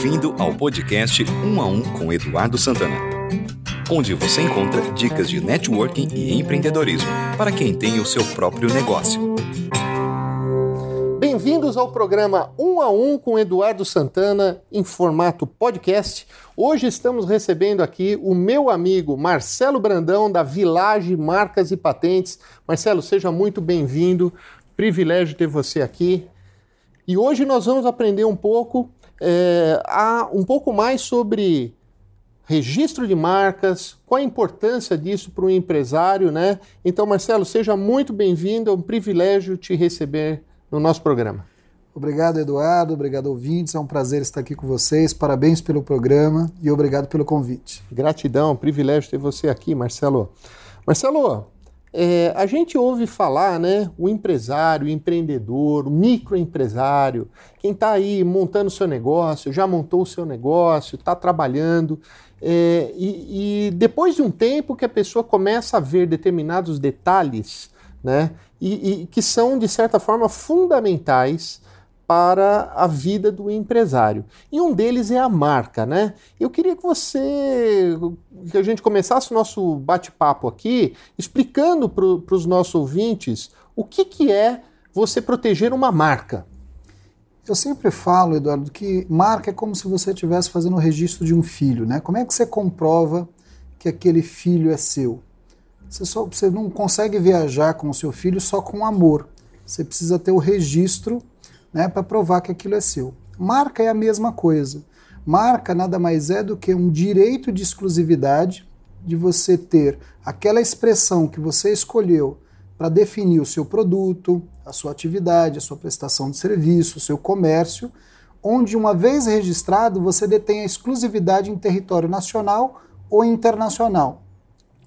Bem-vindo ao podcast Um a Um com Eduardo Santana, onde você encontra dicas de networking e empreendedorismo para quem tem o seu próprio negócio. Bem-vindos ao programa Um a Um com Eduardo Santana em formato podcast. Hoje estamos recebendo aqui o meu amigo Marcelo Brandão da Village Marcas e Patentes. Marcelo, seja muito bem-vindo. Privilégio ter você aqui. E hoje nós vamos aprender um pouco, é, um pouco mais sobre registro de marcas, qual a importância disso para o empresário, né? Então, Marcelo, seja muito bem-vindo, é um privilégio te receber no nosso programa. Obrigado, Eduardo, obrigado, ouvintes, é um prazer estar aqui com vocês, parabéns pelo programa e obrigado pelo convite. Gratidão, privilégio ter você aqui, Marcelo. Marcelo, é, a gente ouve falar, né, o empresário, o empreendedor, o microempresário, quem está aí montando seu negócio, já montou o seu negócio, está trabalhando, é, e, e, depois de um tempo que a pessoa começa a ver determinados detalhes, né, e, e que são, de certa forma, fundamentais para a vida do empresário. E um deles é a marca, né? Eu queria que você, que a gente começasse o nosso bate-papo aqui, explicando para os nossos ouvintes o que, que é você proteger uma marca. Eu sempre falo, Eduardo, que marca é como se você estivesse fazendo o registro de um filho, né? Como é que você comprova que aquele filho é seu? Você, só, você não consegue viajar com o seu filho só com amor. Você precisa ter o registro né, para provar que aquilo é seu. Marca é a mesma coisa. Marca nada mais é do que um direito de exclusividade de você ter aquela expressão que você escolheu para definir o seu produto, a sua atividade, a sua prestação de serviço, o seu comércio, onde uma vez registrado você detém a exclusividade em território nacional ou internacional.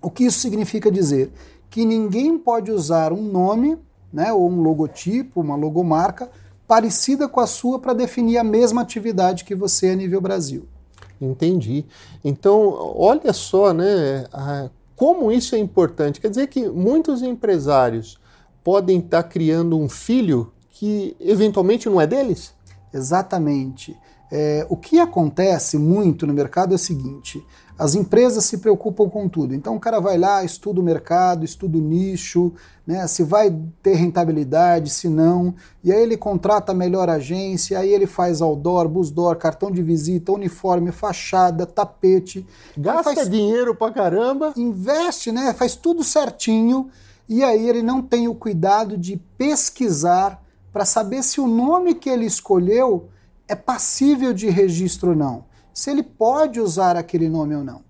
O que isso significa dizer? Que ninguém pode usar um nome, né, ou um logotipo, uma logomarca, parecida com a sua para definir a mesma atividade que você a nível Brasil. Entendi. Então, olha só, né, como isso é importante. Quer dizer que muitos empresários podem estar criando um filho que eventualmente não é deles? Exatamente. É, o que acontece muito no mercado é o seguinte: as empresas se preocupam com tudo. Então o cara vai lá, estuda o mercado, estuda o nicho, né, se vai ter rentabilidade, se não, e aí ele contrata a melhor agência, aí ele faz outdoor, busdoor, cartão de visita, uniforme, fachada, tapete. Gasta faz, dinheiro pra caramba. Investe, né? Faz tudo certinho, e aí ele não tem o cuidado de pesquisar para saber se o nome que ele escolheu é passível de registro ou não, se ele pode usar aquele nome ou não.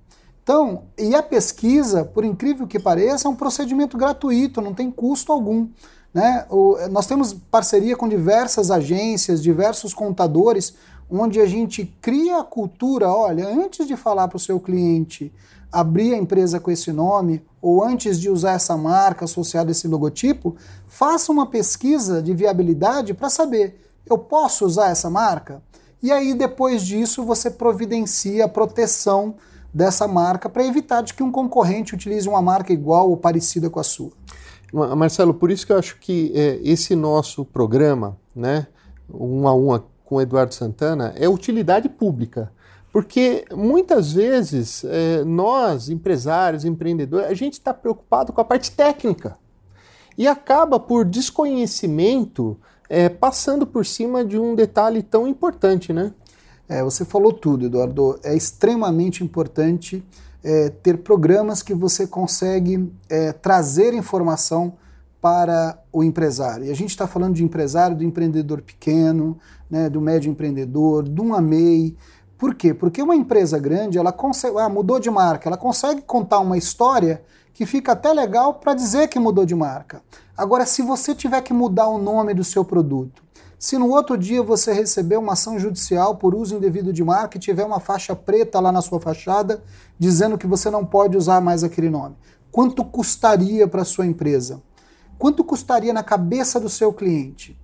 Então, e a pesquisa, por incrível que pareça, é um procedimento gratuito, não tem custo algum. Né? O, nós temos parceria com diversas agências, diversos contadores, onde a gente cria a cultura, olha, antes de falar para o seu cliente abrir a empresa com esse nome, ou antes de usar essa marca associada a esse logotipo, faça uma pesquisa de viabilidade para saber eu posso usar essa marca? E aí, depois disso, você providencia a proteção dessa marca para evitar de que um concorrente utilize uma marca igual ou parecida com a sua. Marcelo, por isso que eu acho que é, esse nosso programa, né, um a um com o Eduardo Santana, é utilidade pública. Porque muitas vezes é, nós, empresários, empreendedores, a gente está preocupado com a parte técnica e acaba por desconhecimento é, passando por cima de um detalhe tão importante, né? É, você falou tudo, Eduardo. É extremamente importante é, ter programas que você consegue é, trazer informação para o empresário. E a gente está falando de empresário, do empreendedor pequeno, né, do médio empreendedor, do um AMEI. Por quê? Porque uma empresa grande, ela consegue, ah, mudou de marca, ela consegue contar uma história que fica até legal para dizer que mudou de marca. Agora, se você tiver que mudar o nome do seu produto, se no outro dia você receber uma ação judicial por uso indevido de marca e tiver uma faixa preta lá na sua fachada dizendo que você não pode usar mais aquele nome, quanto custaria para a sua empresa? Quanto custaria na cabeça do seu cliente?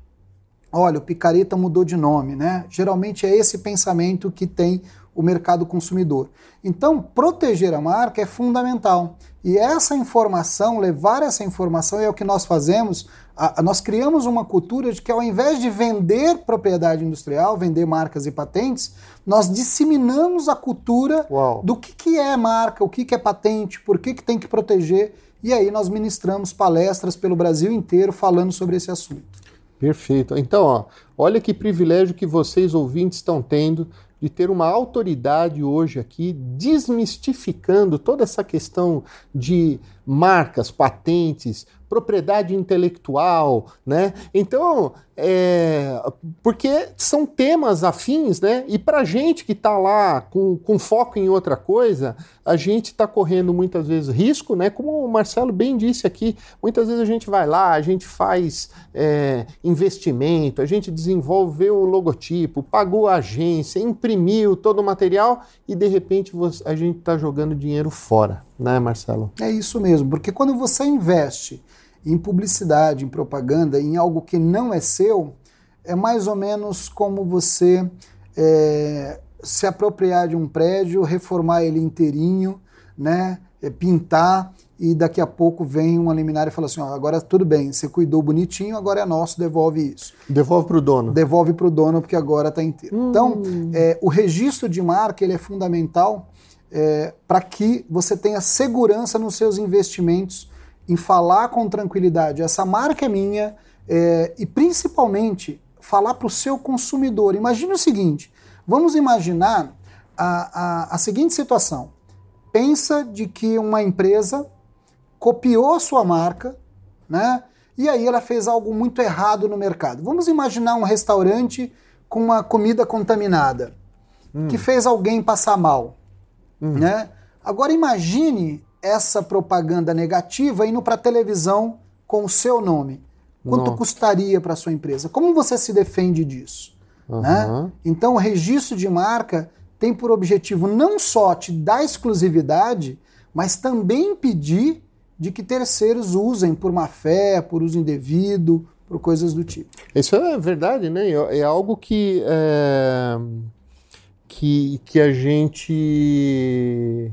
Olha, o picareta mudou de nome, né? Geralmente é esse pensamento que tem o mercado consumidor. Então, proteger a marca é fundamental. E essa informação, levar essa informação é o que nós fazemos. A, a, nós criamos uma cultura de que, ao invés de vender propriedade industrial, vender marcas e patentes, nós disseminamos a cultura Uau. do que, que é marca, o que, que é patente, por que, que tem que proteger. E aí nós ministramos palestras pelo Brasil inteiro falando sobre esse assunto. Perfeito. Então, ó, olha que privilégio que vocês ouvintes estão tendo de ter uma autoridade hoje aqui desmistificando toda essa questão de marcas, patentes, propriedade intelectual, né? Então, é, porque são temas afins, né? E para gente que está lá com, com foco em outra coisa, a gente está correndo muitas vezes risco, né? Como o Marcelo bem disse aqui, muitas vezes a gente vai lá, a gente faz é, investimento, a gente desenvolveu o logotipo, pagou a agência, imprimiu todo o material e de repente a gente está jogando dinheiro fora, né, Marcelo? É isso mesmo, porque quando você investe em publicidade, em propaganda, em algo que não é seu, é mais ou menos como você é, se apropriar de um prédio, reformar ele inteirinho, né, é, pintar e daqui a pouco vem uma liminar e fala assim, ó, agora tudo bem, você cuidou bonitinho, agora é nosso, devolve isso. Devolve para o dono. Devolve para o dono porque agora está inteiro. Hum. Então, é, o registro de marca ele é fundamental é, para que você tenha segurança nos seus investimentos em falar com tranquilidade, essa marca é minha, é, e principalmente falar para o seu consumidor. Imagine o seguinte: vamos imaginar a, a, a seguinte situação. Pensa de que uma empresa copiou a sua marca, né? E aí ela fez algo muito errado no mercado. Vamos imaginar um restaurante com uma comida contaminada, hum. que fez alguém passar mal, hum. né? Agora imagine essa propaganda negativa indo para a televisão com o seu nome? Quanto Nossa. custaria para a sua empresa? Como você se defende disso? Uhum. Né? Então, o registro de marca tem por objetivo não só te dar exclusividade, mas também impedir de que terceiros usem por má fé, por uso indevido, por coisas do tipo. Isso é verdade, né? É algo que, é, que, que a gente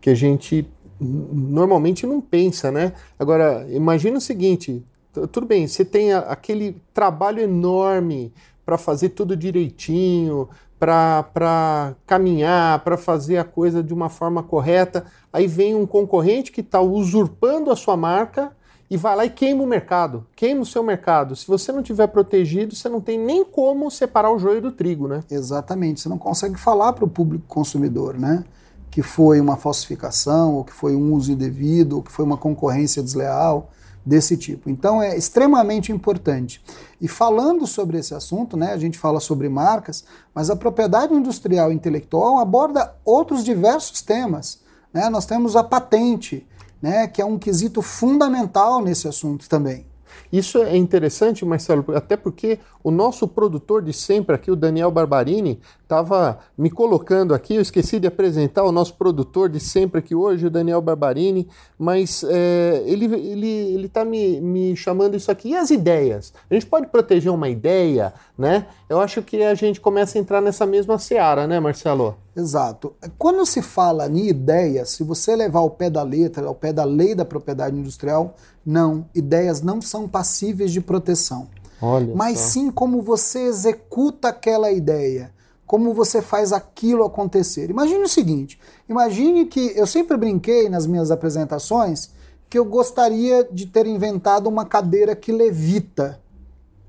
que a gente normalmente não pensa, né? Agora, imagina o seguinte: tudo bem, você tem aquele trabalho enorme para fazer tudo direitinho, para caminhar, para fazer a coisa de uma forma correta. Aí vem um concorrente que está usurpando a sua marca e vai lá e queima o mercado, queima o seu mercado. Se você não tiver protegido, você não tem nem como separar o joio do trigo, né? Exatamente, você não consegue falar para o público consumidor, né? que foi uma falsificação, ou que foi um uso indevido, ou que foi uma concorrência desleal, desse tipo. Então é extremamente importante. E falando sobre esse assunto, né, a gente fala sobre marcas, mas a propriedade industrial intelectual aborda outros diversos temas. Né? Nós temos a patente, né, que é um quesito fundamental nesse assunto também. Isso é interessante, Marcelo, até porque o nosso produtor de sempre aqui, o Daniel Barbarini, estava me colocando aqui. Eu esqueci de apresentar o nosso produtor de sempre aqui hoje, o Daniel Barbarini, mas é, ele está ele, ele tá me, me chamando isso aqui. E as ideias? A gente pode proteger uma ideia, né? Eu acho que a gente começa a entrar nessa mesma seara, né, Marcelo? Exato. Quando se fala em ideias, se você levar ao pé da letra, ao pé da lei da propriedade industrial, não, ideias não são passíveis de proteção. Olha mas só. sim como você executa aquela ideia, como você faz aquilo acontecer. Imagine o seguinte: imagine que eu sempre brinquei nas minhas apresentações que eu gostaria de ter inventado uma cadeira que levita.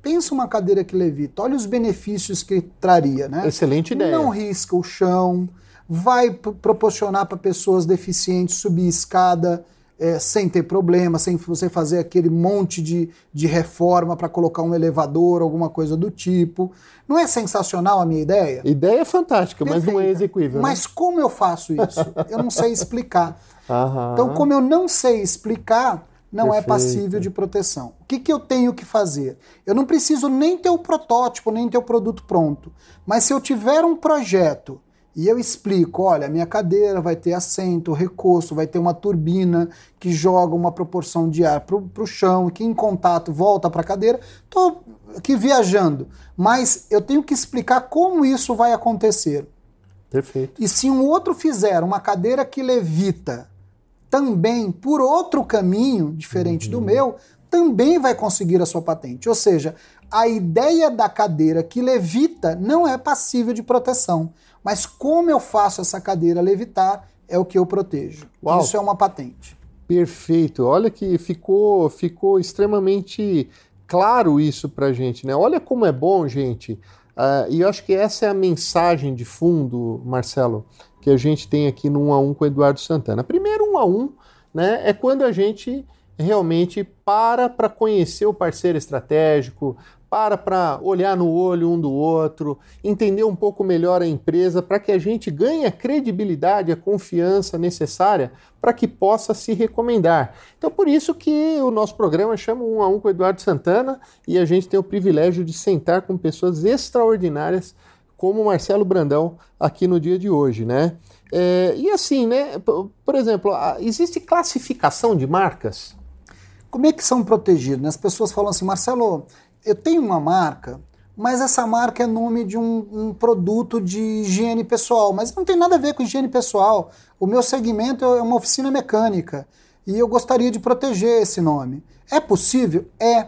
Pensa uma cadeira que levita, olha os benefícios que traria, né? Excelente ideia. Não risca o chão, vai proporcionar para pessoas deficientes subir escada é, sem ter problema, sem você fazer aquele monte de, de reforma para colocar um elevador, alguma coisa do tipo. Não é sensacional a minha ideia? Ideia é fantástica, Perfeita. mas não é execuível. Né? Mas como eu faço isso? Eu não sei explicar. Então, como eu não sei explicar, não é Perfeito. é passível de proteção. O que, que eu tenho que fazer? Eu não preciso nem ter o protótipo, nem ter o produto pronto. Mas se eu tiver um projeto e eu explico, olha, minha cadeira vai ter assento, recurso, vai ter uma turbina que joga uma proporção de ar para o chão, que em contato volta para a cadeira. Estou aqui viajando, mas eu tenho que explicar como isso vai acontecer. Perfeito. E se um outro fizer uma cadeira que levita também por outro caminho diferente uhum. do meu, também vai conseguir a sua patente. Ou seja, a ideia da cadeira que levita não é passível de proteção, mas como eu faço essa cadeira levitar é o que eu protejo. Uau. Isso é uma patente. Perfeito. Olha que ficou, ficou extremamente claro isso para gente, né? Olha como é bom, gente. Uh, e eu acho que essa é a mensagem de fundo, Marcelo, que a gente tem aqui no 1 a 1 com o Eduardo Santana. Primeiro, 1 a 1 né, é quando a gente realmente para para conhecer o parceiro estratégico, para para olhar no olho um do outro, entender um pouco melhor a empresa, para que a gente ganhe a credibilidade, a confiança necessária para que possa se recomendar. Então, por isso que o nosso programa chama um a um com o Eduardo Santana e a gente tem o privilégio de sentar com pessoas extraordinárias como o Marcelo Brandão aqui no dia de hoje, né? É, e assim, né? Por exemplo, existe classificação de marcas? Como é que são protegidos? Né? As pessoas falam assim, Marcelo, eu tenho uma marca, mas essa marca é nome de um, um, produto de higiene pessoal, mas não tem nada a ver com higiene pessoal. O meu segmento é uma oficina mecânica e eu gostaria de proteger esse nome. É possível? É.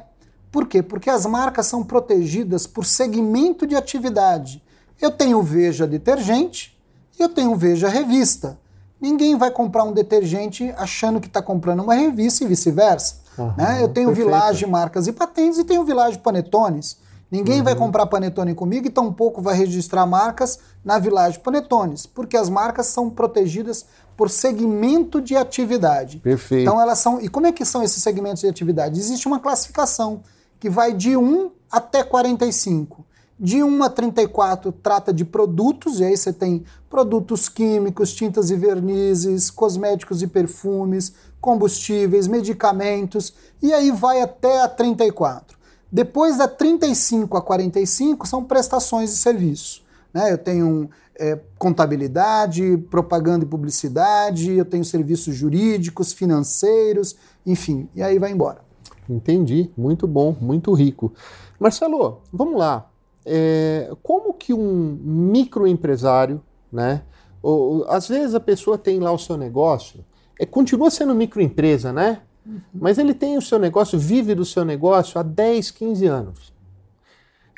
Por quê? Porque as marcas são protegidas por segmento de atividade. Eu tenho Veja Detergente e eu tenho Veja Revista. Ninguém vai comprar um detergente achando que está comprando uma revista e vice-versa. Uhum, né? Eu tenho perfeito. Village Marcas e Patentes e tenho Village Panetones. Ninguém uhum. vai comprar panetone comigo e tampouco vai registrar marcas na Village Panetones, porque as marcas são protegidas por segmento de atividade. Perfeito. Então elas são. E como é que são esses segmentos de atividade? Existe uma classificação que vai de 1 até 45. De 1 a 34 trata de produtos, e aí você tem produtos químicos, tintas e vernizes, cosméticos e perfumes, combustíveis, medicamentos, e aí vai até a 34. Depois da 35 a 45 são prestações de serviço. Né? Eu tenho é, contabilidade, propaganda e publicidade, eu tenho serviços jurídicos, financeiros, enfim, e aí vai embora. Entendi, muito bom, muito rico. Marcelo, vamos lá é, como que um microempresário, né? Ou, às vezes a pessoa tem lá o seu negócio, é, continua sendo microempresa, né? Uhum. Mas ele tem o seu negócio, vive do seu negócio há 10, 15 anos.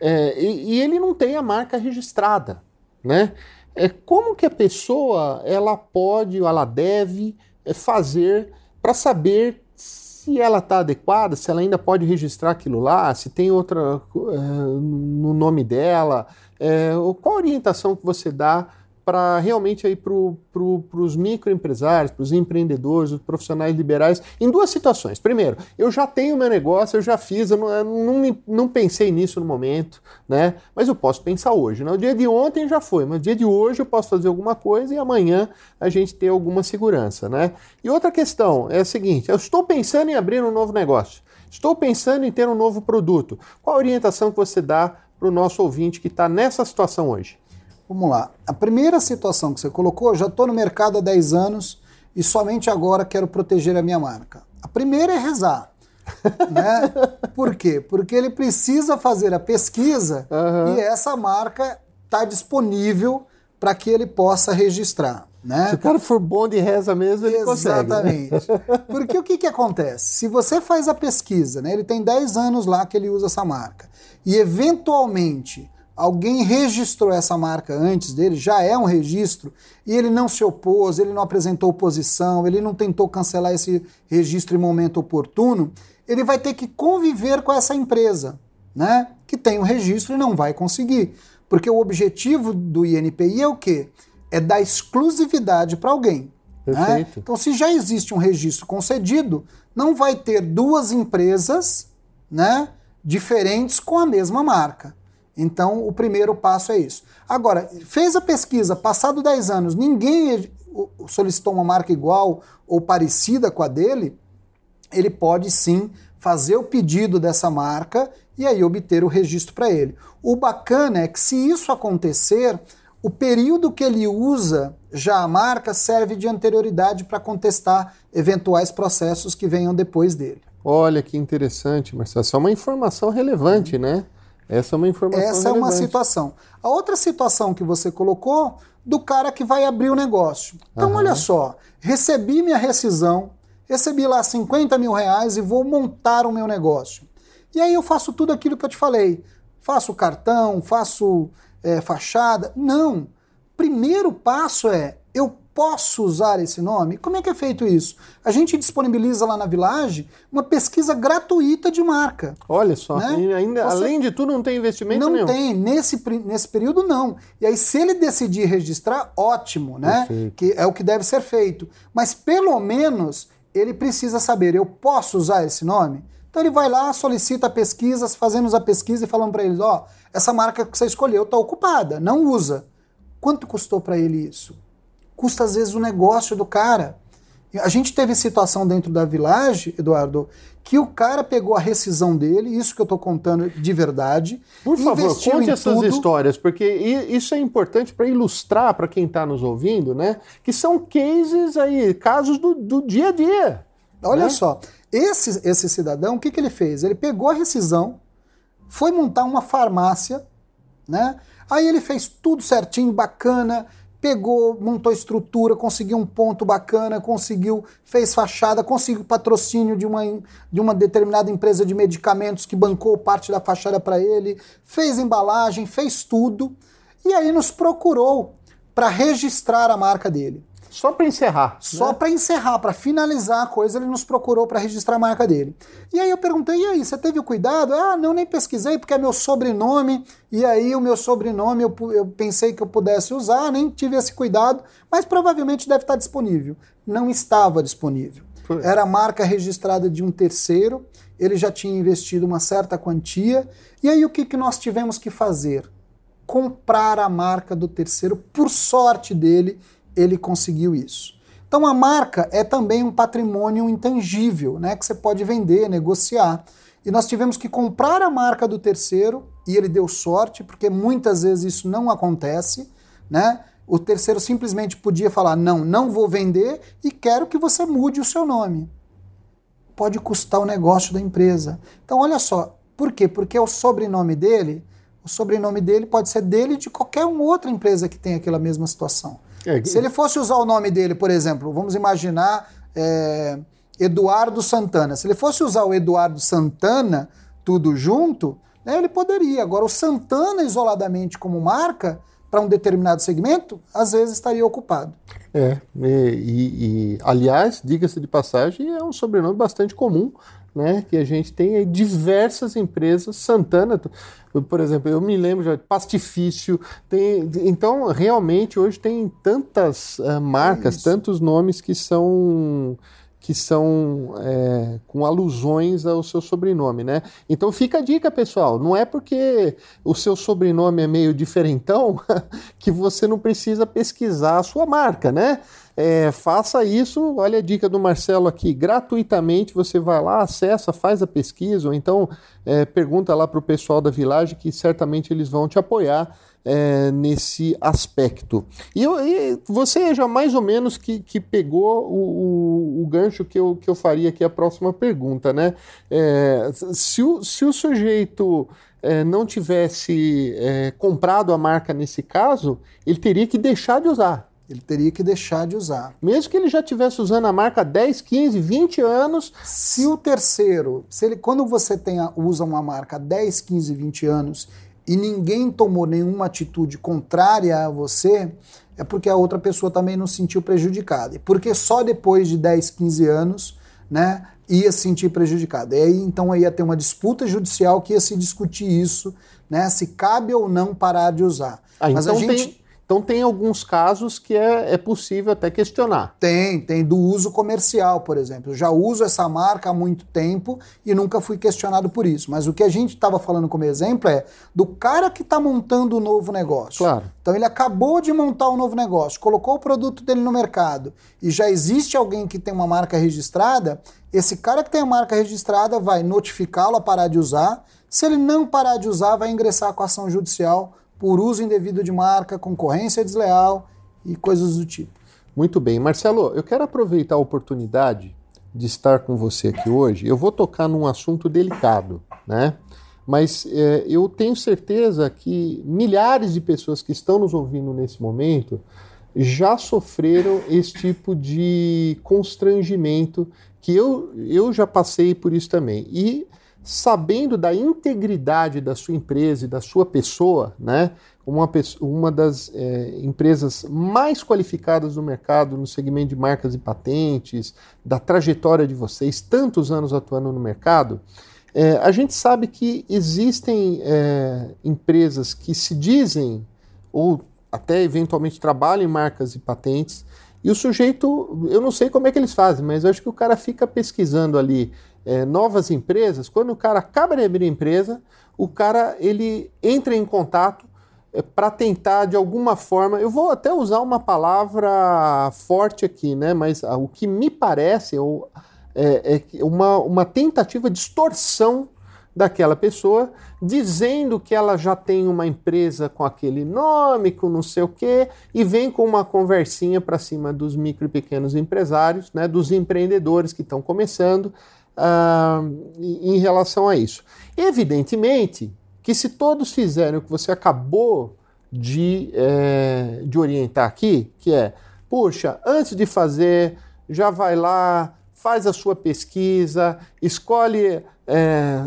É, e, e, ele não tem a marca registrada, né? É, como que a pessoa ela pode ou ela deve é, fazer para saber se ela está adequada, se ela ainda pode registrar aquilo lá, se tem outra é, no nome dela, é, qual a orientação que você dá para realmente aí para pro, os microempresários, para os empreendedores, os profissionais liberais, em duas situações. Primeiro, eu já tenho meu negócio, eu já fiz, eu não, não, não pensei nisso no momento, né? Mas eu posso pensar hoje. Né? O dia de ontem já foi, mas o dia de hoje eu posso fazer alguma coisa e amanhã a gente ter alguma segurança, né? E outra questão é a seguinte: eu estou pensando em abrir um novo negócio, estou pensando em ter um novo produto. Qual a orientação que você dá para o nosso ouvinte que está nessa situação hoje? Vamos lá. A primeira situação que você colocou, já estou no mercado há 10 anos e somente agora quero proteger a minha marca. A primeira é rezar. né? Por quê? Porque ele precisa fazer a pesquisa uhum. e essa marca está disponível para que ele possa registrar. Né? Se o cara for bom de reza mesmo, ele Exatamente. consegue. Exatamente. Porque o que, que acontece? Se você faz a pesquisa, né, ele tem 10 anos lá que ele usa essa marca, e eventualmente alguém registrou essa marca antes dele, já é um registro, e ele não se opôs, ele não apresentou oposição, ele não tentou cancelar esse registro em momento oportuno, ele vai ter que conviver com essa empresa, né? Que tem o um registro e não vai conseguir. Porque o objetivo do INPI é o quê? É dar exclusividade para alguém. Né? Então, se já existe um registro concedido, não vai ter duas empresas né, diferentes com a mesma marca. Então, o primeiro passo é isso. Agora, fez a pesquisa, passado 10 anos, ninguém solicitou uma marca igual ou parecida com a dele, ele pode sim fazer o pedido dessa marca e aí obter o registro para ele. O bacana é que se isso acontecer, o período que ele usa já a marca serve de anterioridade para contestar eventuais processos que venham depois dele. Olha que interessante, Marcelo. Isso é uma informação relevante, né? Essa é uma informação Essa relevante. é uma situação. A outra situação que você colocou do cara que vai abrir o negócio. Então, Aham. olha só, recebi minha rescisão, recebi lá 50 mil reais e vou montar o meu negócio. E aí eu faço tudo aquilo que eu te falei. Faço cartão, faço é, fachada. Não. Primeiro passo é, eu posso usar esse nome? Como é que é feito isso? A gente disponibiliza lá na Village uma pesquisa gratuita de marca. Olha só, Né? ainda, Você- além de tudo, não tem investimento Não nenhum. tem, nesse, nesse período não. E aí, se ele decidir registrar, ótimo, né? Perfeito. Que é o que deve ser feito. Mas pelo menos ele precisa saber, eu posso usar esse nome? Então ele vai lá, solicita pesquisas, fazemos a pesquisa e falamos para eles, ó, essa marca que você escolheu está ocupada, não usa. Quanto custou para ele isso? Custa às vezes o negócio do cara. A gente teve situação dentro da Village, Eduardo, que o cara pegou a rescisão dele, isso que eu tô contando de verdade. Por favor, conte essas tudo. histórias, porque isso é importante para ilustrar para quem está nos ouvindo, né? Que são cases aí, casos do, do dia a dia. Olha né? só, esse, esse cidadão, o que, que ele fez? Ele pegou a rescisão, foi montar uma farmácia, né? Aí ele fez tudo certinho, bacana, pegou, montou estrutura, conseguiu um ponto bacana, conseguiu, fez fachada, conseguiu patrocínio de uma, de uma determinada empresa de medicamentos que bancou parte da fachada para ele, fez embalagem, fez tudo, e aí nos procurou para registrar a marca dele. Só para encerrar. Só né? para encerrar, para finalizar a coisa, ele nos procurou para registrar a marca dele. E aí eu perguntei, e aí, você teve o cuidado? Ah, não, nem pesquisei, porque é meu sobrenome, e aí o meu sobrenome eu, eu pensei que eu pudesse usar, nem tive esse cuidado, mas provavelmente deve estar disponível. Não estava disponível. Foi. Era a marca registrada de um terceiro, ele já tinha investido uma certa quantia, e aí o que, que nós tivemos que fazer? comprar a marca do terceiro. Por sorte dele, ele conseguiu isso. Então a marca é também um patrimônio intangível, né, que você pode vender, negociar. E nós tivemos que comprar a marca do terceiro e ele deu sorte, porque muitas vezes isso não acontece, né? O terceiro simplesmente podia falar: "Não, não vou vender e quero que você mude o seu nome". Pode custar o negócio da empresa. Então olha só, por quê? Porque o sobrenome dele, o sobrenome dele pode ser dele de qualquer outra empresa que tem aquela mesma situação. É, Se ele fosse usar o nome dele, por exemplo, vamos imaginar é, Eduardo Santana. Se ele fosse usar o Eduardo Santana, tudo junto, né, ele poderia. Agora, o Santana isoladamente como marca, para um determinado segmento, às vezes estaria ocupado. É, e- e, aliás, diga-se de passagem, é um sobrenome bastante comum, né? Que a gente tem aí diversas empresas, Santana, por exemplo, eu me lembro já, Pastifício, tem, então realmente hoje tem tantas eh, marcas, Isso. tantos nomes que são que são é, com alusões ao seu sobrenome, né? Então fica a dica, pessoal. Não é porque o seu sobrenome é meio diferentão que você não precisa pesquisar a sua marca, né? É, faça isso, olha a dica do Marcelo aqui, gratuitamente você vai lá, acessa, faz a pesquisa, ou então é, pergunta lá para o pessoal da Village que certamente eles vão te apoiar é, nesse aspecto. E, eu- e você já mais ou menos que, que pegou o, o- o gancho que eu, que eu faria aqui a próxima pergunta, né? É, se, o, se o sujeito é, não tivesse é, comprado a marca nesse caso, ele teria que deixar de usar. Ele teria que deixar de usar. Mesmo que ele já estivesse usando a marca há 10, 15, 20 anos, Se o terceiro, se ele, quando você tem a- usa uma marca há 10, 15, 20 anos e ninguém tomou nenhuma atitude contrária a você, é porque a outra pessoa também não se sentiu prejudicada. E porque só depois de 10, 15 anos, né, ia se sentir prejudicada. E aí, então ia ter uma disputa judicial que ia se discutir isso, né, se cabe ou não parar de usar. Ah, Mas então, a gente tem, então tem alguns casos que é, é possível até questionar. Tem, tem do uso comercial, por exemplo. Eu já uso essa marca há muito tempo e nunca fui questionado por isso. Mas o que a gente estava falando como exemplo é do cara que está montando o novo negócio. Claro. Então ele acabou de montar um novo negócio, colocou o produto dele no mercado e já existe alguém que tem uma marca registrada, esse cara que tem a marca registrada vai notificá-lo a parar de usar. Se ele não parar de usar, vai ingressar com ação judicial por uso indevido de marca, concorrência desleal e coisas do tipo. Muito bem. Marcelo, eu quero aproveitar a oportunidade de estar com você aqui hoje. Eu vou tocar num assunto delicado, né? Mas é, eu tenho certeza que milhares de pessoas que estão nos ouvindo nesse momento já sofreram esse tipo de constrangimento que eu, eu já passei por isso também. E sabendo da integridade da sua empresa e da sua pessoa, né? Uma, uma das é, empresas mais qualificadas do mercado no segmento de marcas e patentes, da trajetória de vocês, tantos anos atuando no mercado, é, a gente sabe que existem é, empresas que se dizem, ou até eventualmente trabalham em marcas e patentes, e o sujeito, eu não sei como é que eles fazem, mas eu acho que o cara fica pesquisando ali é, novas empresas. Quando o cara acaba de abrir a empresa, o cara ele entra em contato é, para tentar de alguma forma. Eu vou até usar uma palavra forte aqui, né? Mas ah, o que me parece é, é uma, uma tentativa de extorsão daquela pessoa, dizendo que ela já tem uma empresa com aquele nome, com não sei o quê, e vem com uma conversinha para cima dos micro e pequenos empresários, né, dos empreendedores que estão começando uh, em relação a isso. Evidentemente que se todos fizerem o que você acabou de, é, de orientar aqui, que é, puxa, antes de fazer, já vai lá, faz a sua pesquisa, escolhe é,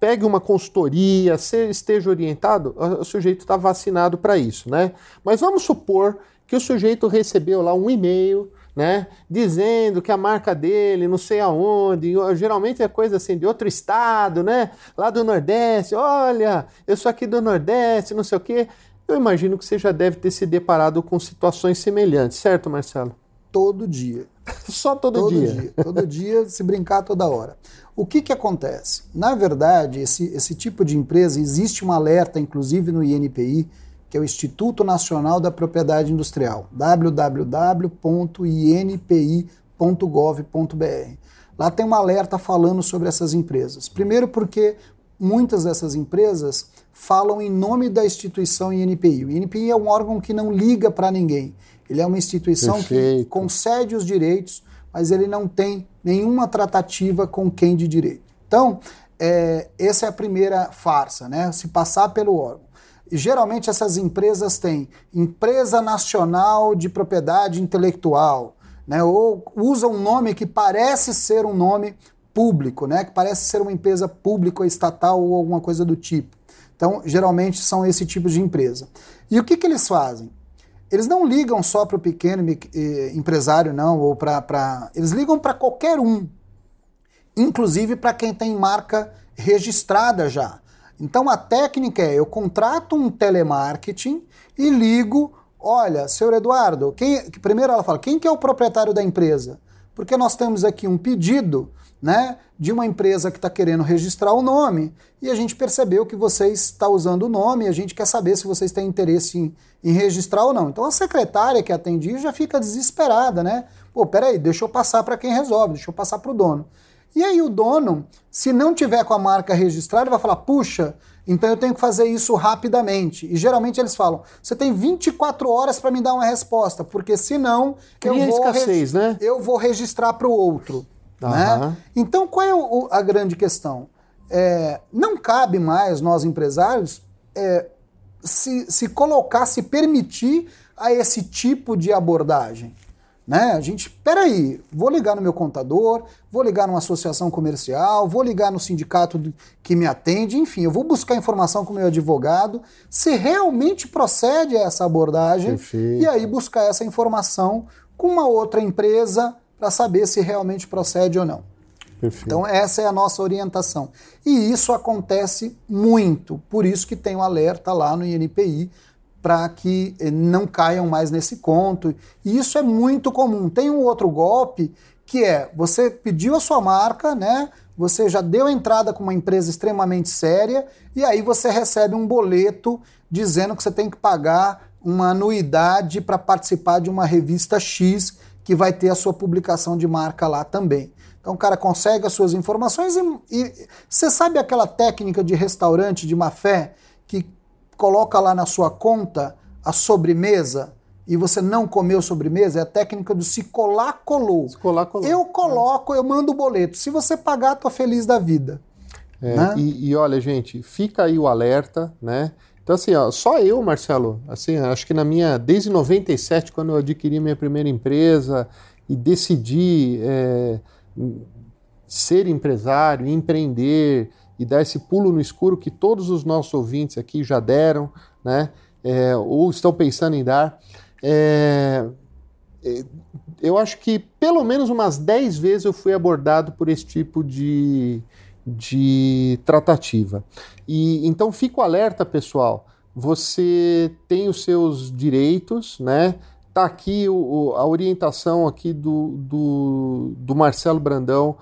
pegue uma consultoria, se esteja orientado, o sujeito está vacinado para isso, né? Mas vamos supor que o sujeito recebeu lá um e-mail, né, dizendo que a marca dele, não sei aonde, geralmente é coisa assim de outro estado, né, lá do Nordeste, olha, eu sou aqui do Nordeste, não sei o quê. Eu imagino que você já deve ter se deparado com situações semelhantes, certo, Marcelo? Todo dia. Só todo, todo dia. dia. Todo dia, se brincar toda hora. O que, que acontece? Na verdade, esse, esse tipo de empresa, existe um alerta, inclusive no INPI, que é o Instituto Nacional da Propriedade Industrial, www.inpi.gov.br. Lá tem um alerta falando sobre essas empresas. Primeiro, porque muitas dessas empresas falam em nome da instituição INPI. O INPI é um órgão que não liga para ninguém. Ele é uma instituição Perfeito. que concede os direitos, mas ele não tem nenhuma tratativa com quem de direito. Então, é, essa é a primeira farsa, né? Se passar pelo órgão. E, geralmente essas empresas têm empresa nacional de propriedade intelectual, né? Ou usam um nome que parece ser um nome público, né? Que parece ser uma empresa pública ou estatal ou alguma coisa do tipo. Então, geralmente são esse tipo de empresa. E o que, que eles fazem? eles não ligam só para o pequeno empresário, não, ou para. Eles ligam para qualquer um, inclusive para quem tem marca registrada já. Então a técnica é: eu contrato um telemarketing e ligo. Olha, senhor Eduardo, quem, primeiro ela fala: quem que é o proprietário da empresa? Porque nós temos aqui um pedido né, de uma empresa que está querendo registrar o nome e a gente percebeu que você está usando o nome e a gente quer saber se vocês têm interesse em, em registrar ou não. Então a secretária que atendia já fica desesperada, né? Pô, peraí, deixa eu passar para quem resolve, deixa eu passar para o dono. E aí o dono, se não tiver com a marca registrada, vai falar, puxa, então eu tenho que fazer isso rapidamente. E geralmente eles falam: você tem 24 horas para me dar uma resposta, porque senão eu vou, escassez, né? eu vou registrar para o outro. Uhum. Né? Então, qual é o, a grande questão? É, não cabe mais nós empresários é, se, se colocar, se permitir a esse tipo de abordagem. Né? A gente, peraí, vou ligar no meu contador, vou ligar numa associação comercial, vou ligar no sindicato que me atende, enfim, eu vou buscar informação com o meu advogado, se realmente procede a essa abordagem, Perfeito. e aí buscar essa informação com uma outra empresa para saber se realmente procede ou não. Perfeito. Então essa é a nossa orientação. E isso acontece muito, por isso que tem o um alerta lá no INPI para que eh, não caiam mais nesse conto. E isso é muito comum. Tem um outro golpe que é você pediu a sua marca, né? Você já deu entrada com uma empresa extremamente séria e aí você recebe um boleto dizendo que você tem que pagar uma anuidade para participar de uma revista X que vai ter a sua publicação de marca lá também. Então o cara consegue as suas informações e, e você sabe aquela técnica de restaurante de má fé que coloca lá na sua conta a sobremesa e você não comeu sobremesa? É a técnica do se colar, colou. Se colar, colou. Eu coloco, eu mando o boleto. Se você pagar, tô feliz da vida. É, né? e, e olha, gente, fica aí o alerta, né? Então, assim, ó, só eu, Marcelo, assim, acho que na minha. Desde 97, quando eu adquiri minha primeira empresa e decidi é, ser empresário, empreender e dar esse pulo no escuro que todos os nossos ouvintes aqui já deram, né? É, ou estão pensando em dar. É, é eu acho que pelo menos umas 10 vezes eu fui abordado por esse tipo de, de tratativa. E então fico alerta, pessoal. Você tem os seus direitos, né? Tá aqui o, a orientação aqui do, do, do Marcelo Brandão,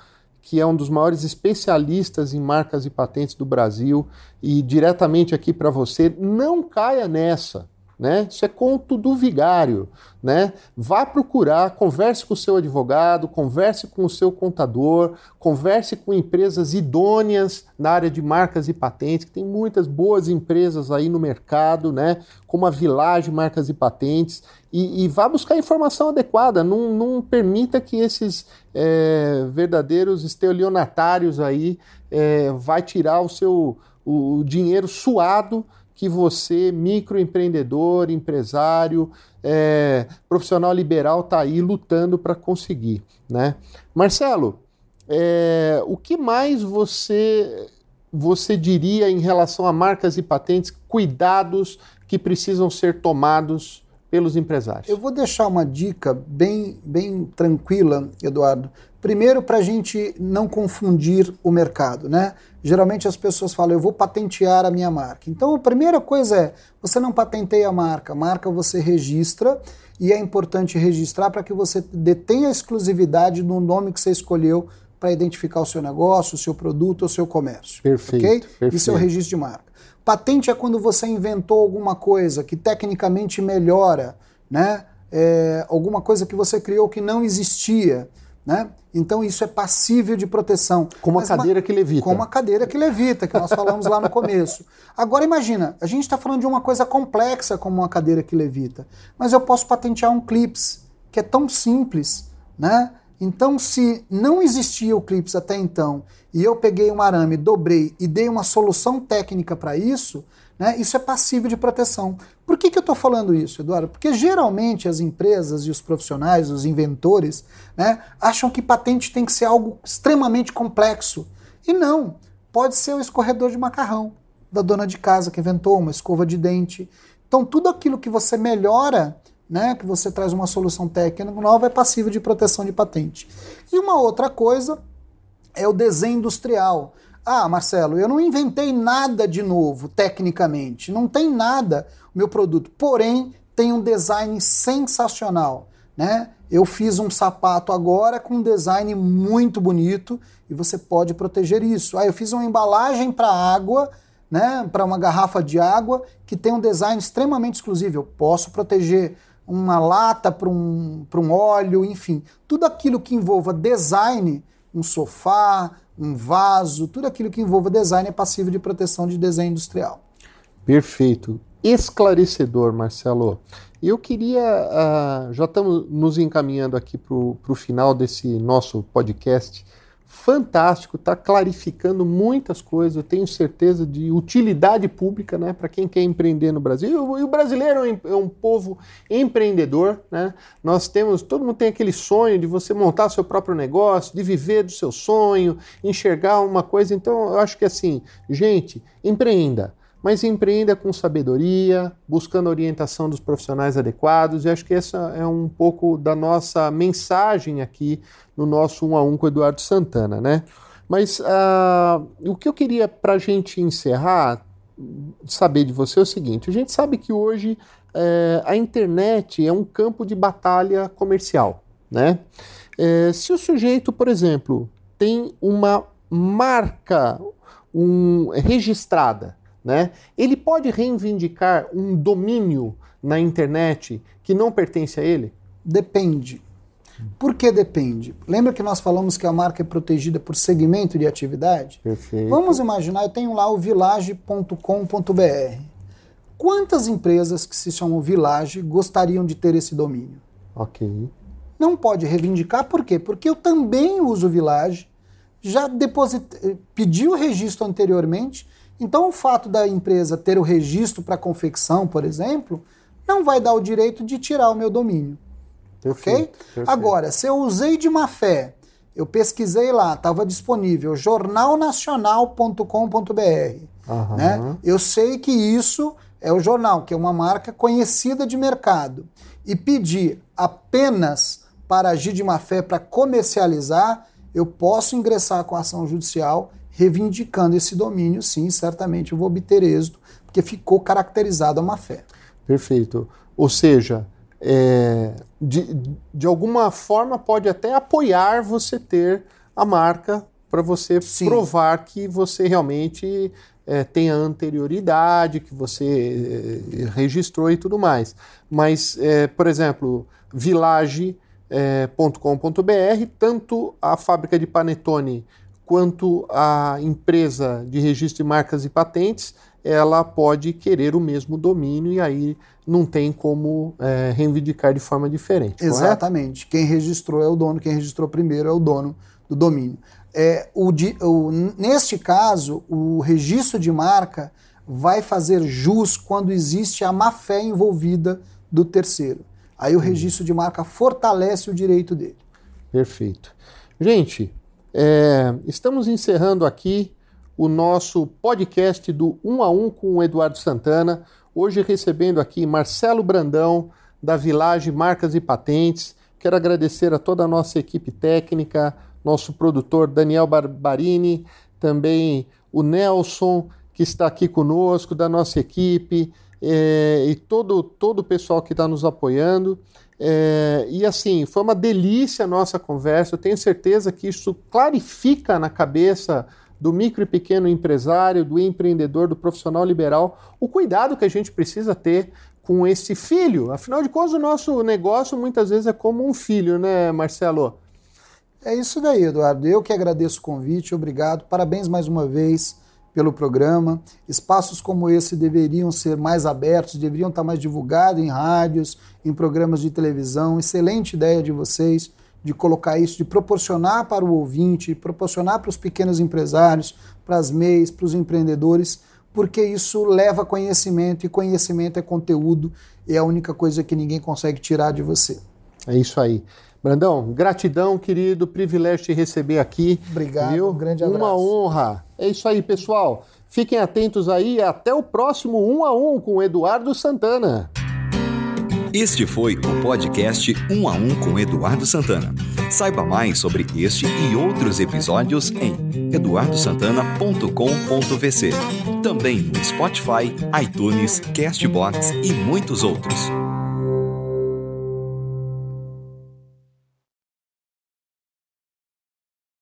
que é um dos maiores especialistas em marcas e patentes do Brasil, e diretamente aqui para você, não caia nessa né? Isso é conto do vigário, né? Vá procurar, converse com o seu advogado, converse com o seu contador, converse com empresas idôneas na área de marcas e patentes, que tem muitas boas empresas aí no mercado, né? Como a Village Marcas e Patentes, e, e vá buscar informação adequada. Não, não permita que esses é, verdadeiros estelionatários aí é, tirar o seu o dinheiro suado que você, microempreendedor, empresário, é, profissional liberal, está aí lutando para conseguir. Né? Marcelo, é, o que mais você, você diria em relação a marcas e patentes, cuidados que precisam ser tomados pelos empresários? Eu vou deixar uma dica bem, bem tranquila, Eduardo. Primeiro, para a gente não confundir o mercado, né? Geralmente as pessoas falam, eu vou patentear a minha marca. Então, a primeira coisa é, você não patenteia a marca. A marca você registra e é importante registrar para que você detenha a exclusividade no nome que você escolheu para identificar o seu negócio, o seu produto ou o seu comércio. Perfeito, okay? perfeito. Isso é o registro de marca. Patente é quando você inventou alguma coisa que tecnicamente melhora, né? É, alguma coisa que você criou que não existia. Né? Então isso é passível de proteção. Como a cadeira uma, que levita. Como a cadeira que levita, que nós falamos lá no começo. Agora imagina, a gente está falando de uma coisa complexa como uma cadeira que levita, mas eu posso patentear um clips, que é tão simples, né? Então, se não existia o clips até então, e eu peguei um arame, dobrei e dei uma solução técnica para isso, né, isso é passível de proteção. Por que, que eu estou falando isso, Eduardo? Porque geralmente as empresas e os profissionais, os inventores, né, acham que patente tem que ser algo extremamente complexo. E não. Pode ser o escorredor de macarrão da dona de casa que inventou, uma escova de dente. Então, tudo aquilo que você melhora, né, que você traz uma solução técnica nova, é passível de proteção de patente. E uma outra coisa é o desenho industrial. Ah, Marcelo, eu não inventei nada de novo, tecnicamente. Não tem nada o meu produto. Porém, tem um design sensacional. Né? Eu fiz um sapato agora com um design muito bonito e você pode proteger isso. Ah, eu fiz uma embalagem para água, né, para uma garrafa de água que tem um design extremamente exclusivo. Eu posso proteger uma lata para um, um óleo, enfim, tudo aquilo que envolva design, um sofá, um vaso, tudo aquilo que envolva design é passível de proteção de desenho industrial. Perfeito. Esclarecedor, Marcelo. Eu queria. Uh, já estamos nos encaminhando aqui para o final desse nosso podcast fantástico, está clarificando muitas coisas, eu tenho certeza de utilidade pública né, para quem quer empreender no Brasil. E o brasileiro é um povo empreendedor. Né? Nós temos, todo mundo tem aquele sonho de você montar seu próprio negócio, de viver do seu sonho, enxergar uma coisa. Então, eu acho que assim, gente, empreenda mas empreenda com sabedoria, buscando a orientação dos profissionais adequados, e acho que essa é um pouco da nossa mensagem aqui no nosso um a um com o Eduardo Santana, né? Mas uh, o que eu queria para a gente encerrar, saber de você é o seguinte: a gente sabe que hoje é, a internet é um campo de batalha comercial, né? É, se o sujeito, por exemplo, tem uma marca um, registrada, né? Ele pode reivindicar um domínio na internet que não pertence a ele? Depende. Por que depende? Lembra que nós falamos que a marca é protegida por segmento de atividade? Perfeito. Vamos imaginar, eu tenho lá o village.com.br. Quantas empresas que se chamam Village gostariam de ter esse domínio? Ok. Não pode reivindicar, por quê? Porque eu também uso Village já deposite, pediu o registro anteriormente. Então, o fato da empresa ter o registro para confecção, por exemplo, não vai dar o direito de tirar o meu domínio. Perfeito, ok? Perfeito. Agora, se eu usei de má fé, eu pesquisei lá, estava disponível jornalnacional.com.br. Uhum. Né? Eu sei que isso é o jornal, que é uma marca conhecida de mercado. E pedir apenas para agir de má fé para comercializar, eu posso ingressar com a ação judicial reivindicando esse domínio, sim, certamente eu vou obter êxito, porque ficou caracterizado a má fé. Perfeito. Ou seja, é, de, de alguma forma pode até apoiar você ter a marca para você sim. provar que você realmente é, tem a anterioridade, que você é, registrou e tudo mais. Mas, é, por exemplo, village.com.br, é, tanto a fábrica de panetone quanto a empresa de registro de marcas e patentes, ela pode querer o mesmo domínio e aí não tem como é, reivindicar de forma diferente. Exatamente. Correto? Quem registrou é o dono, quem registrou primeiro é o dono do domínio. É, o, o, neste caso, o registro de marca vai fazer jus quando existe a má-fé envolvida do terceiro. Aí o registro de marca fortalece o direito dele. Perfeito. Gente, é, estamos encerrando aqui o nosso podcast do Um a Um com o Eduardo Santana. Hoje recebendo aqui Marcelo Brandão, da Village Marcas e Patentes. Quero agradecer a toda a nossa equipe técnica, nosso produtor Daniel Barbarini, também o Nelson, que está aqui conosco, da nossa equipe, é, e todo, todo o pessoal que está nos apoiando. É, e assim, foi uma delícia a nossa conversa. Eu tenho certeza que isso clarifica na cabeça do micro e pequeno empresário, do empreendedor, do profissional liberal, o cuidado que a gente precisa ter com esse filho. Afinal de contas, o nosso negócio muitas vezes é como um filho, né, Marcelo? É isso daí, Eduardo. Eu que agradeço o convite, obrigado. Parabéns mais uma vez pelo programa. Espaços como esse deveriam ser mais abertos, deveriam estar mais divulgados em rádios, em programas de televisão. Excelente ideia de vocês de colocar isso, de proporcionar para o ouvinte, proporcionar para os pequenos empresários, para as MEIs, para os empreendedores, porque isso leva conhecimento e conhecimento é conteúdo e é a única coisa que ninguém consegue tirar de você. É isso aí. Brandão, gratidão, querido, privilégio te receber aqui. Obrigado, viu? um grande abraço. Uma honra. É isso aí, pessoal. Fiquem atentos aí até o próximo Um a Um com Eduardo Santana. Este foi o podcast Um a Um com Eduardo Santana. Saiba mais sobre este e outros episódios em eduardosantana.com.vc. Também no Spotify, iTunes, Castbox e muitos outros.